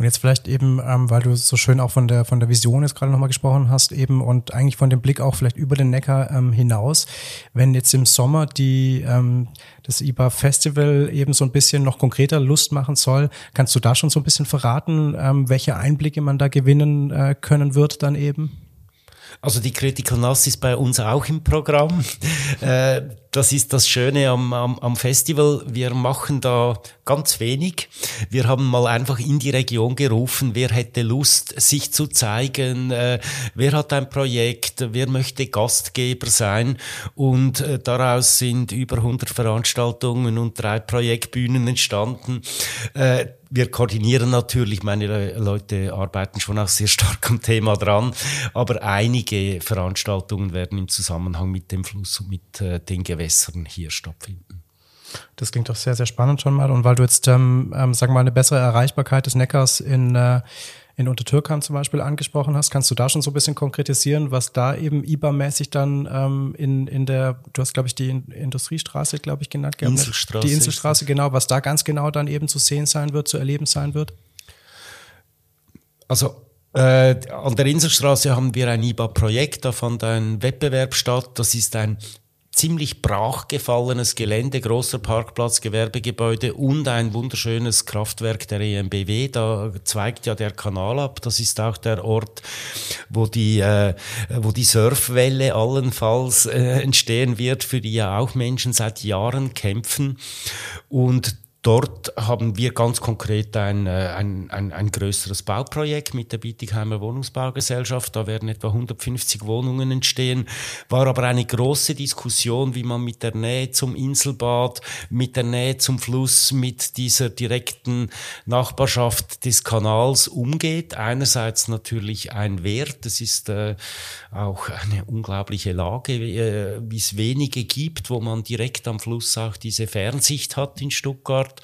Und jetzt vielleicht eben, ähm, weil du so schön auch von der von der Vision jetzt gerade nochmal gesprochen hast, eben und eigentlich von dem Blick auch vielleicht über den Neckar ähm, hinaus, wenn jetzt im Sommer die ähm, das IBA Festival eben so ein bisschen noch konkreter Lust machen soll, kannst du da schon so ein bisschen verraten, ähm, welche Einblicke man da gewinnen äh, können wird dann eben? Also die Critical Mass ist bei uns auch im Programm. Äh, das ist das Schöne am, am, am Festival. Wir machen da ganz wenig. Wir haben mal einfach in die Region gerufen, wer hätte Lust, sich zu zeigen, äh, wer hat ein Projekt, wer möchte Gastgeber sein. Und äh, daraus sind über 100 Veranstaltungen und drei Projektbühnen entstanden. Äh, wir koordinieren natürlich, meine Leute arbeiten schon auch sehr stark am Thema dran, aber einige Veranstaltungen werden im Zusammenhang mit dem Fluss und mit äh, den Gewässern hier stattfinden. Das klingt doch sehr, sehr spannend schon mal. Und weil du jetzt, ähm, ähm, sagen wir mal, eine bessere Erreichbarkeit des Neckars in äh, in Untertürkheim zum Beispiel angesprochen hast. Kannst du da schon so ein bisschen konkretisieren, was da eben IBA-mäßig dann ähm, in, in der, du hast, glaube ich, die Industriestraße, glaube ich, genannt gehabt. Inselstraße. Die Inselstraße, genau, was da ganz genau dann eben zu sehen sein wird, zu erleben sein wird? Also äh, an der Inselstraße haben wir ein IBA-Projekt, da fand ein Wettbewerb statt. Das ist ein ziemlich brachgefallenes Gelände, großer Parkplatz, Gewerbegebäude und ein wunderschönes Kraftwerk der EMBW. Da zweigt ja der Kanal ab. Das ist auch der Ort, wo die, äh, wo die Surfwelle allenfalls äh, entstehen wird, für die ja auch Menschen seit Jahren kämpfen. Und Dort haben wir ganz konkret ein, äh, ein, ein, ein größeres Bauprojekt mit der Bietigheimer Wohnungsbaugesellschaft. Da werden etwa 150 Wohnungen entstehen. War aber eine große Diskussion, wie man mit der Nähe zum Inselbad, mit der Nähe zum Fluss, mit dieser direkten Nachbarschaft des Kanals umgeht. Einerseits natürlich ein Wert. Das ist äh, auch eine unglaubliche Lage, äh, wie es wenige gibt, wo man direkt am Fluss auch diese Fernsicht hat in Stuttgart. Ort.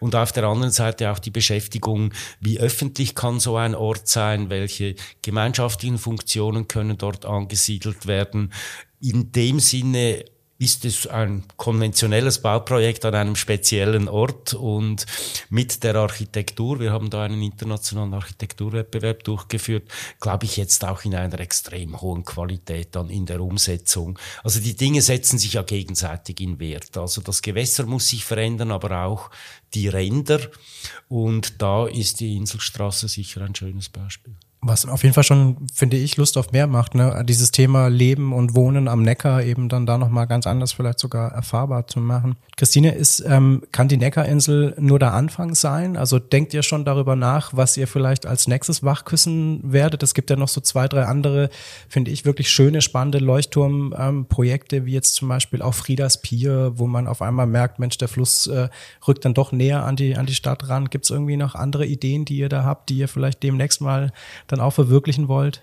Und auf der anderen Seite auch die Beschäftigung, wie öffentlich kann so ein Ort sein, welche gemeinschaftlichen Funktionen können dort angesiedelt werden. In dem Sinne ist es ein konventionelles Bauprojekt an einem speziellen Ort und mit der Architektur, wir haben da einen internationalen Architekturwettbewerb durchgeführt, glaube ich jetzt auch in einer extrem hohen Qualität dann in der Umsetzung. Also die Dinge setzen sich ja gegenseitig in Wert. Also das Gewässer muss sich verändern, aber auch die Ränder und da ist die Inselstraße sicher ein schönes Beispiel. Was auf jeden Fall schon, finde ich, Lust auf mehr macht, ne? Dieses Thema Leben und Wohnen am Neckar eben dann da nochmal ganz anders vielleicht sogar erfahrbar zu machen. Christine, ist, ähm, kann die Neckarinsel nur der Anfang sein? Also denkt ihr schon darüber nach, was ihr vielleicht als nächstes wachküssen werdet? Es gibt ja noch so zwei, drei andere, finde ich, wirklich schöne, spannende Leuchtturmprojekte, ähm, wie jetzt zum Beispiel auch Friedas Pier, wo man auf einmal merkt, Mensch, der Fluss äh, rückt dann doch näher an die, an die Stadt ran. Gibt es irgendwie noch andere Ideen, die ihr da habt, die ihr vielleicht demnächst mal dann auch verwirklichen wollt?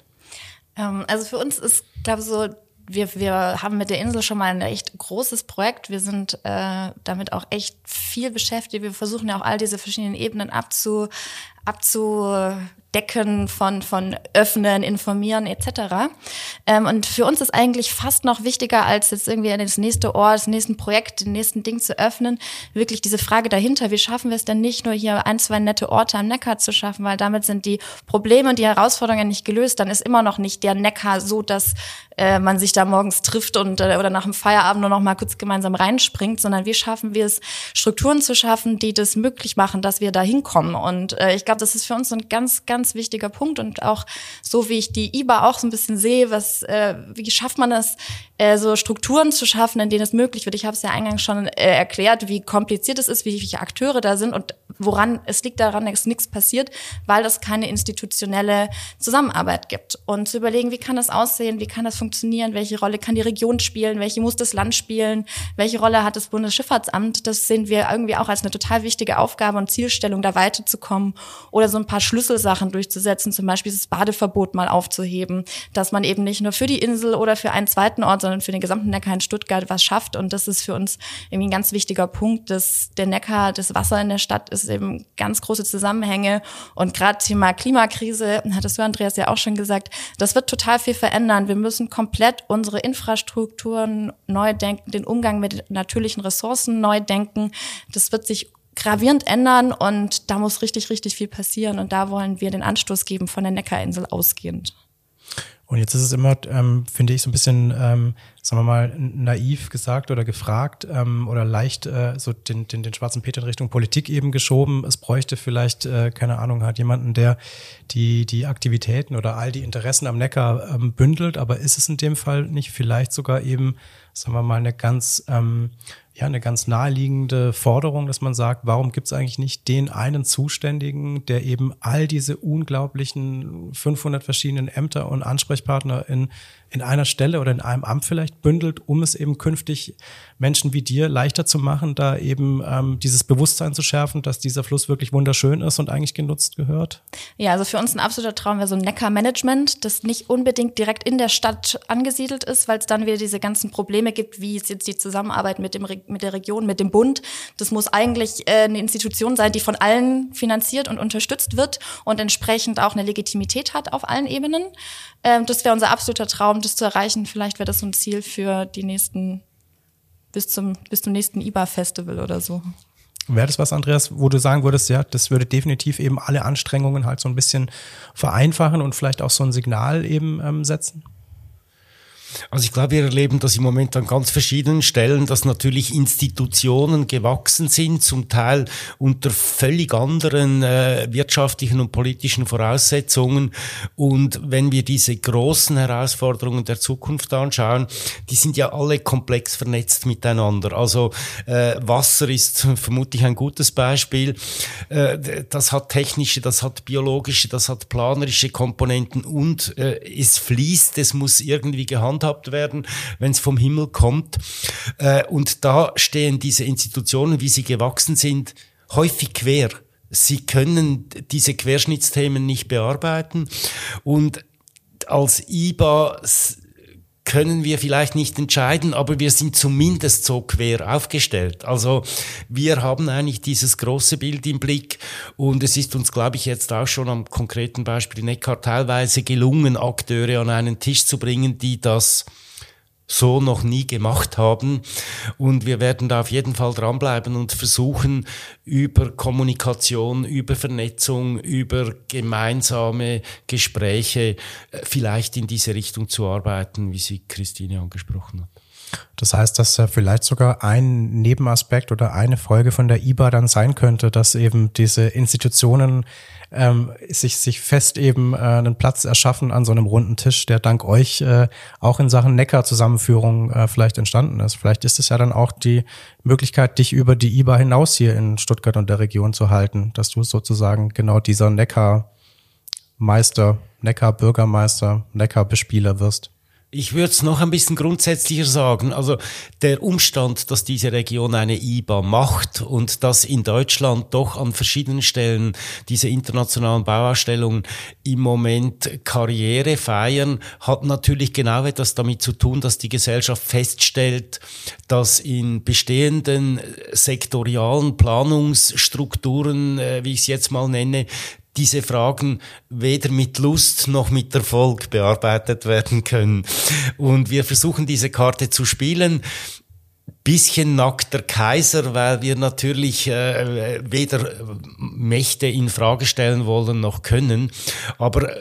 Ähm, also für uns ist, glaube ich, so, wir, wir haben mit der Insel schon mal ein echt großes Projekt. Wir sind äh, damit auch echt viel beschäftigt. Wir versuchen ja auch all diese verschiedenen Ebenen abzu, abzu Decken von, von Öffnen, Informieren etc. Ähm, und für uns ist eigentlich fast noch wichtiger, als jetzt irgendwie das nächste Ort, das nächste Projekt, den nächsten Ding zu öffnen, wirklich diese Frage dahinter, wie schaffen wir es denn nicht nur hier ein, zwei nette Orte am Neckar zu schaffen, weil damit sind die Probleme und die Herausforderungen nicht gelöst, dann ist immer noch nicht der Neckar so, dass äh, man sich da morgens trifft und äh, oder nach dem Feierabend nur noch mal kurz gemeinsam reinspringt, sondern wie schaffen wir es, Strukturen zu schaffen, die das möglich machen, dass wir da hinkommen. Und äh, ich glaube, das ist für uns so ein ganz, ganz wichtiger Punkt und auch so wie ich die IBA auch so ein bisschen sehe, was äh, wie schafft man es, äh, so Strukturen zu schaffen, in denen es möglich wird. Ich habe es ja eingangs schon äh, erklärt, wie kompliziert es ist, wie viele Akteure da sind und woran es liegt daran, dass nichts passiert, weil es keine institutionelle Zusammenarbeit gibt. Und zu überlegen, wie kann das aussehen, wie kann das funktionieren, welche Rolle kann die Region spielen, welche muss das Land spielen, welche Rolle hat das Bundesschifffahrtsamt, das sehen wir irgendwie auch als eine total wichtige Aufgabe und Zielstellung, da weiterzukommen oder so ein paar Schlüsselsachen durchzusetzen, zum Beispiel das Badeverbot mal aufzuheben, dass man eben nicht nur für die Insel oder für einen zweiten Ort, sondern für den gesamten Neckar in Stuttgart was schafft. Und das ist für uns irgendwie ein ganz wichtiger Punkt, dass der Neckar, das Wasser in der Stadt ist eben ganz große Zusammenhänge. Und gerade Thema Klimakrise, hattest du, Andreas, ja auch schon gesagt, das wird total viel verändern. Wir müssen komplett unsere Infrastrukturen neu denken, den Umgang mit natürlichen Ressourcen neu denken. Das wird sich gravierend ändern und da muss richtig, richtig viel passieren. Und da wollen wir den Anstoß geben von der Neckarinsel ausgehend. Und jetzt ist es immer, ähm, finde ich, so ein bisschen, ähm, sagen wir mal, naiv gesagt oder gefragt ähm, oder leicht äh, so den, den, den schwarzen Peter in Richtung Politik eben geschoben. Es bräuchte vielleicht, äh, keine Ahnung, hat jemanden, der die, die Aktivitäten oder all die Interessen am Neckar ähm, bündelt, aber ist es in dem Fall nicht vielleicht sogar eben, sagen wir mal, eine ganz ähm, ja eine ganz naheliegende Forderung, dass man sagt, warum gibt es eigentlich nicht den einen Zuständigen, der eben all diese unglaublichen 500 verschiedenen Ämter und Ansprechpartner in in einer Stelle oder in einem Amt vielleicht bündelt, um es eben künftig Menschen wie dir leichter zu machen, da eben ähm, dieses Bewusstsein zu schärfen, dass dieser Fluss wirklich wunderschön ist und eigentlich genutzt gehört? Ja, also für uns ein absoluter Traum wäre so ein Neckar-Management, das nicht unbedingt direkt in der Stadt angesiedelt ist, weil es dann wieder diese ganzen Probleme gibt, wie ist jetzt die Zusammenarbeit mit, dem, mit der Region, mit dem Bund. Das muss eigentlich äh, eine Institution sein, die von allen finanziert und unterstützt wird und entsprechend auch eine Legitimität hat auf allen Ebenen. Ähm, das wäre unser absoluter Traum, das zu erreichen. Vielleicht wäre das so ein Ziel für die nächsten, bis zum, bis zum nächsten IBA-Festival oder so. Wäre das was, Andreas, wo du sagen würdest, ja, das würde definitiv eben alle Anstrengungen halt so ein bisschen vereinfachen und vielleicht auch so ein Signal eben ähm, setzen? Also ich glaube, wir erleben das im Moment an ganz verschiedenen Stellen, dass natürlich Institutionen gewachsen sind, zum Teil unter völlig anderen äh, wirtschaftlichen und politischen Voraussetzungen. Und wenn wir diese großen Herausforderungen der Zukunft anschauen, die sind ja alle komplex vernetzt miteinander. Also äh, Wasser ist vermutlich ein gutes Beispiel. Äh, das hat technische, das hat biologische, das hat planerische Komponenten und äh, es fließt, es muss irgendwie gehandelt gehandhabt werden, wenn es vom Himmel kommt. Äh, und da stehen diese Institutionen, wie sie gewachsen sind, häufig quer. Sie können diese Querschnittsthemen nicht bearbeiten und als IBA können wir vielleicht nicht entscheiden, aber wir sind zumindest so quer aufgestellt. Also wir haben eigentlich dieses große Bild im Blick und es ist uns, glaube ich, jetzt auch schon am konkreten Beispiel Neckar teilweise gelungen, Akteure an einen Tisch zu bringen, die das so noch nie gemacht haben. Und wir werden da auf jeden Fall dranbleiben und versuchen, über Kommunikation, über Vernetzung, über gemeinsame Gespräche äh, vielleicht in diese Richtung zu arbeiten, wie sie Christine angesprochen hat. Das heißt, dass ja vielleicht sogar ein Nebenaspekt oder eine Folge von der IBA dann sein könnte, dass eben diese Institutionen ähm, sich, sich fest eben äh, einen Platz erschaffen an so einem runden Tisch, der dank euch äh, auch in Sachen Neckar-Zusammenführung äh, vielleicht entstanden ist. Vielleicht ist es ja dann auch die Möglichkeit, dich über die IBA hinaus hier in Stuttgart und der Region zu halten, dass du sozusagen genau dieser Neckar-Meister, Neckar-Bürgermeister, Neckar-Bespieler wirst. Ich würde es noch ein bisschen grundsätzlicher sagen. Also der Umstand, dass diese Region eine IBA macht und dass in Deutschland doch an verschiedenen Stellen diese internationalen Bauausstellungen im Moment Karriere feiern, hat natürlich genau etwas damit zu tun, dass die Gesellschaft feststellt, dass in bestehenden sektorialen Planungsstrukturen, äh, wie ich es jetzt mal nenne, diese Fragen weder mit Lust noch mit Erfolg bearbeitet werden können. Und wir versuchen diese Karte zu spielen bisschen nackter Kaiser, weil wir natürlich äh, weder Mächte in Frage stellen wollen noch können, aber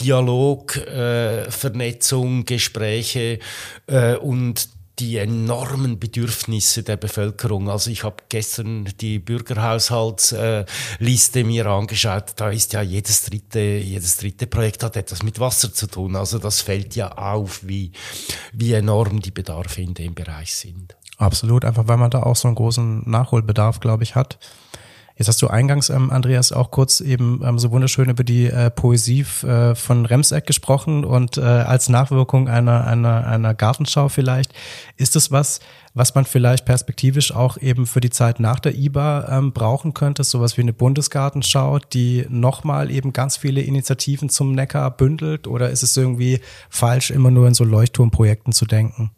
Dialog, äh, Vernetzung, Gespräche äh, und die enormen Bedürfnisse der Bevölkerung. Also ich habe gestern die Bürgerhaushaltsliste äh, mir angeschaut. Da ist ja jedes dritte, jedes dritte Projekt hat etwas mit Wasser zu tun. Also das fällt ja auf, wie, wie enorm die Bedarfe in dem Bereich sind. Absolut, einfach weil man da auch so einen großen Nachholbedarf, glaube ich, hat. Jetzt hast du eingangs, ähm, Andreas, auch kurz eben ähm, so wunderschön über die äh, Poesie äh, von Remseck gesprochen und äh, als Nachwirkung einer, einer, einer Gartenschau vielleicht. Ist es was, was man vielleicht perspektivisch auch eben für die Zeit nach der IBA ähm, brauchen könnte, sowas wie eine Bundesgartenschau, die nochmal eben ganz viele Initiativen zum Neckar bündelt? Oder ist es irgendwie falsch, immer nur in so Leuchtturmprojekten zu denken?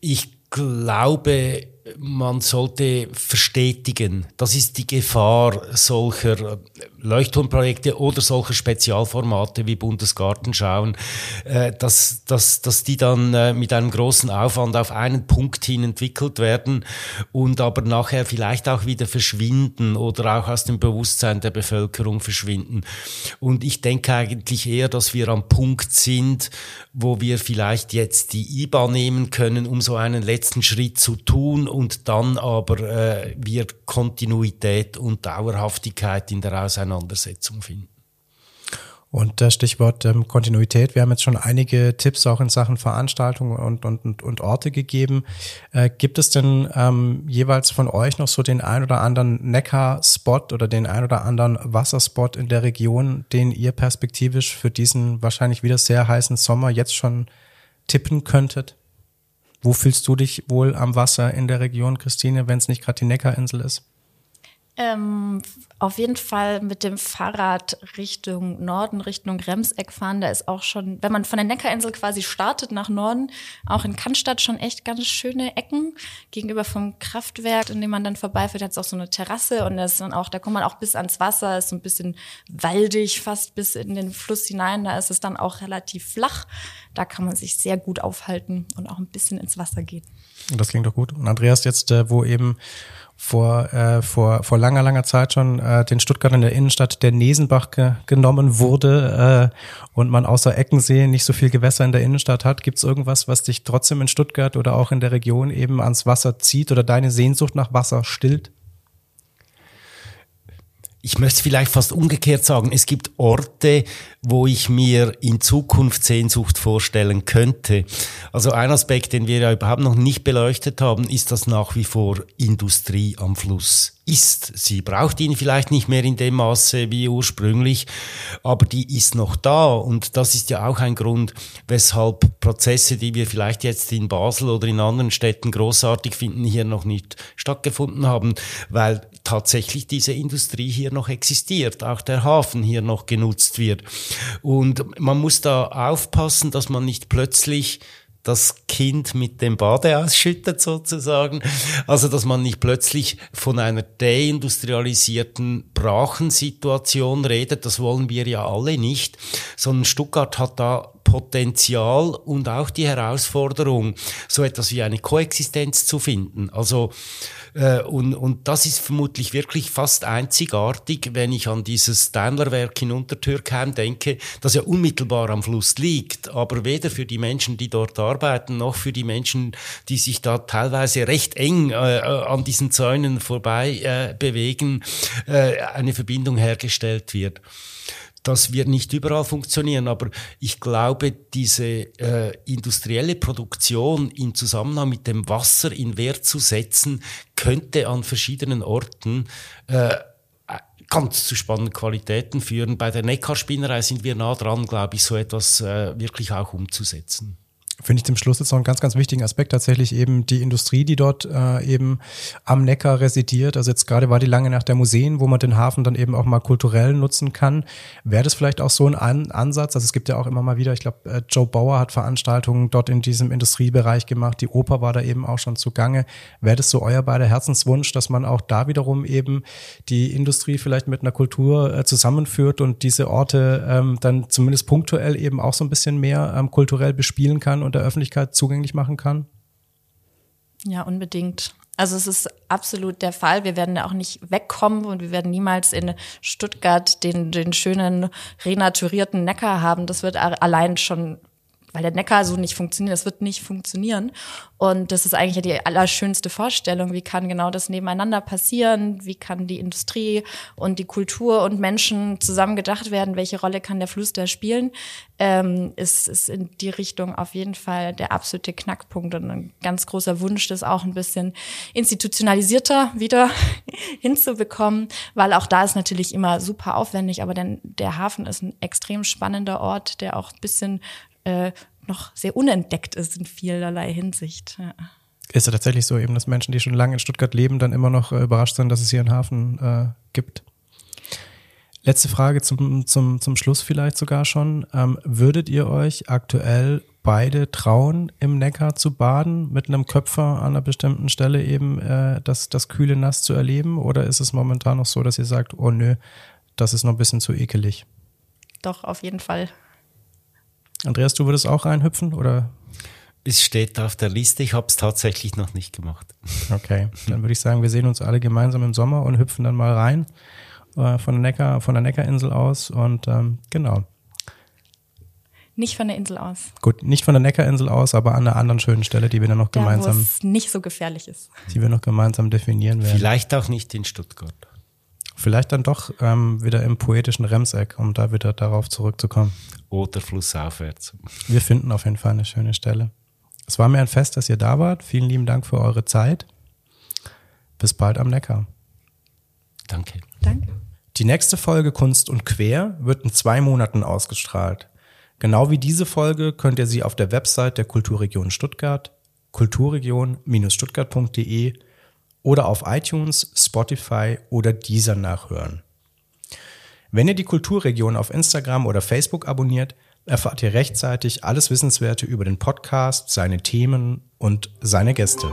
Ich glaube, man sollte verstetigen. Das ist die Gefahr solcher Leuchtturmprojekte oder solcher Spezialformate wie Bundesgartenschauen, äh, dass, dass, dass die dann äh, mit einem großen Aufwand auf einen Punkt hin entwickelt werden und aber nachher vielleicht auch wieder verschwinden oder auch aus dem Bewusstsein der Bevölkerung verschwinden. Und ich denke eigentlich eher, dass wir am Punkt sind, wo wir vielleicht jetzt die IBA nehmen können, um so einen letzten Schritt zu tun und dann aber äh, wir Kontinuität und Dauerhaftigkeit in der Auseinandersetzung finden. Und das Stichwort ähm, Kontinuität, wir haben jetzt schon einige Tipps auch in Sachen Veranstaltungen und, und, und, und Orte gegeben. Äh, gibt es denn ähm, jeweils von euch noch so den ein oder anderen Neckar-Spot oder den ein oder anderen Wasserspot in der Region, den ihr perspektivisch für diesen wahrscheinlich wieder sehr heißen Sommer jetzt schon tippen könntet? Wo fühlst du dich wohl am Wasser in der Region, Christine, wenn es nicht gerade die Neckarinsel ist? Ähm, auf jeden Fall mit dem Fahrrad Richtung Norden, Richtung Remseck fahren. Da ist auch schon, wenn man von der Neckarinsel quasi startet nach Norden, auch in Cannstatt schon echt ganz schöne Ecken. Gegenüber vom Kraftwerk, in dem man dann vorbeifährt, hat es auch so eine Terrasse und das ist dann auch, da kommt man auch bis ans Wasser, ist so ein bisschen waldig, fast bis in den Fluss hinein. Da ist es dann auch relativ flach. Da kann man sich sehr gut aufhalten und auch ein bisschen ins Wasser gehen. Das klingt doch gut. Und Andreas, jetzt, äh, wo eben vor, äh, vor, vor langer, langer Zeit schon äh, den Stuttgart in der Innenstadt der Nesenbach ge genommen wurde äh, und man außer Eckensee nicht so viel Gewässer in der Innenstadt hat. Gibt es irgendwas, was dich trotzdem in Stuttgart oder auch in der Region eben ans Wasser zieht oder deine Sehnsucht nach Wasser stillt? Ich möchte vielleicht fast umgekehrt sagen, es gibt Orte, wo ich mir in Zukunft Sehnsucht vorstellen könnte. Also ein Aspekt, den wir ja überhaupt noch nicht beleuchtet haben, ist, dass nach wie vor Industrie am Fluss ist. Sie braucht ihn vielleicht nicht mehr in dem Maße wie ursprünglich, aber die ist noch da und das ist ja auch ein Grund, weshalb Prozesse, die wir vielleicht jetzt in Basel oder in anderen Städten großartig finden, hier noch nicht stattgefunden haben, weil tatsächlich diese Industrie hier noch existiert, auch der Hafen hier noch genutzt wird. Und man muss da aufpassen, dass man nicht plötzlich das Kind mit dem Bade ausschüttet sozusagen. Also, dass man nicht plötzlich von einer deindustrialisierten Brachensituation redet, das wollen wir ja alle nicht, sondern Stuttgart hat da Potenzial und auch die Herausforderung, so etwas wie eine Koexistenz zu finden. Also und, und das ist vermutlich wirklich fast einzigartig, wenn ich an dieses Daimlerwerk in Untertürkheim denke, das ja unmittelbar am Fluss liegt, aber weder für die Menschen, die dort arbeiten, noch für die Menschen, die sich da teilweise recht eng äh, an diesen Zäunen vorbei äh, bewegen, äh, eine Verbindung hergestellt wird. Das wird nicht überall funktionieren, aber ich glaube, diese äh, industrielle Produktion in Zusammenhang mit dem Wasser in Wert zu setzen, könnte an verschiedenen Orten äh, ganz zu spannenden Qualitäten führen. Bei der Neckarspinnerei sind wir nah dran, glaube ich, so etwas äh, wirklich auch umzusetzen finde ich zum Schluss jetzt noch einen ganz, ganz wichtigen Aspekt tatsächlich eben die Industrie, die dort äh, eben am Neckar residiert. Also jetzt gerade war die lange nach der Museen, wo man den Hafen dann eben auch mal kulturell nutzen kann. Wäre das vielleicht auch so ein An Ansatz? Also es gibt ja auch immer mal wieder, ich glaube, äh, Joe Bauer hat Veranstaltungen dort in diesem Industriebereich gemacht. Die Oper war da eben auch schon zugange. Wäre das so euer beider Herzenswunsch, dass man auch da wiederum eben die Industrie vielleicht mit einer Kultur äh, zusammenführt und diese Orte ähm, dann zumindest punktuell eben auch so ein bisschen mehr ähm, kulturell bespielen kann und der Öffentlichkeit zugänglich machen kann? Ja, unbedingt. Also es ist absolut der Fall. Wir werden auch nicht wegkommen und wir werden niemals in Stuttgart den, den schönen renaturierten Neckar haben. Das wird allein schon weil der Neckar so nicht funktioniert, das wird nicht funktionieren. Und das ist eigentlich die allerschönste Vorstellung. Wie kann genau das nebeneinander passieren? Wie kann die Industrie und die Kultur und Menschen zusammen gedacht werden? Welche Rolle kann der Fluss da spielen? Ähm, ist, ist in die Richtung auf jeden Fall der absolute Knackpunkt und ein ganz großer Wunsch, das auch ein bisschen institutionalisierter wieder hinzubekommen, weil auch da ist natürlich immer super aufwendig, aber denn der Hafen ist ein extrem spannender Ort, der auch ein bisschen äh, noch sehr unentdeckt ist in vielerlei Hinsicht. Ja. Ist ja tatsächlich so eben, dass Menschen, die schon lange in Stuttgart leben, dann immer noch äh, überrascht sind, dass es hier einen Hafen äh, gibt. Letzte Frage zum, zum, zum Schluss vielleicht sogar schon. Ähm, würdet ihr euch aktuell beide trauen, im Neckar zu baden, mit einem Köpfer an einer bestimmten Stelle eben äh, das, das kühle Nass zu erleben? Oder ist es momentan noch so, dass ihr sagt, oh nö, das ist noch ein bisschen zu ekelig? Doch, auf jeden Fall. Andreas, du würdest auch reinhüpfen oder? Es steht auf der Liste, ich habe es tatsächlich noch nicht gemacht. Okay, dann würde ich sagen, wir sehen uns alle gemeinsam im Sommer und hüpfen dann mal rein äh, von der Neckar, von der Neckarinsel aus und ähm, genau. Nicht von der Insel aus. Gut, nicht von der Neckarinsel aus, aber an einer anderen schönen Stelle, die wir dann noch Da, wo gemeinsam, es nicht so gefährlich ist. die wir noch gemeinsam definieren werden. Vielleicht auch nicht in Stuttgart. Vielleicht dann doch ähm, wieder im poetischen Remseck, um da wieder darauf zurückzukommen. Oder flussaufwärts. Wir finden auf jeden Fall eine schöne Stelle. Es war mir ein Fest, dass ihr da wart. Vielen lieben Dank für eure Zeit. Bis bald am Neckar. Danke. Danke. Die nächste Folge Kunst und Quer wird in zwei Monaten ausgestrahlt. Genau wie diese Folge könnt ihr sie auf der Website der Kulturregion Stuttgart, kulturregion-stuttgart.de oder auf iTunes, Spotify oder Deezer nachhören. Wenn ihr die Kulturregion auf Instagram oder Facebook abonniert, erfahrt ihr rechtzeitig alles Wissenswerte über den Podcast, seine Themen und seine Gäste.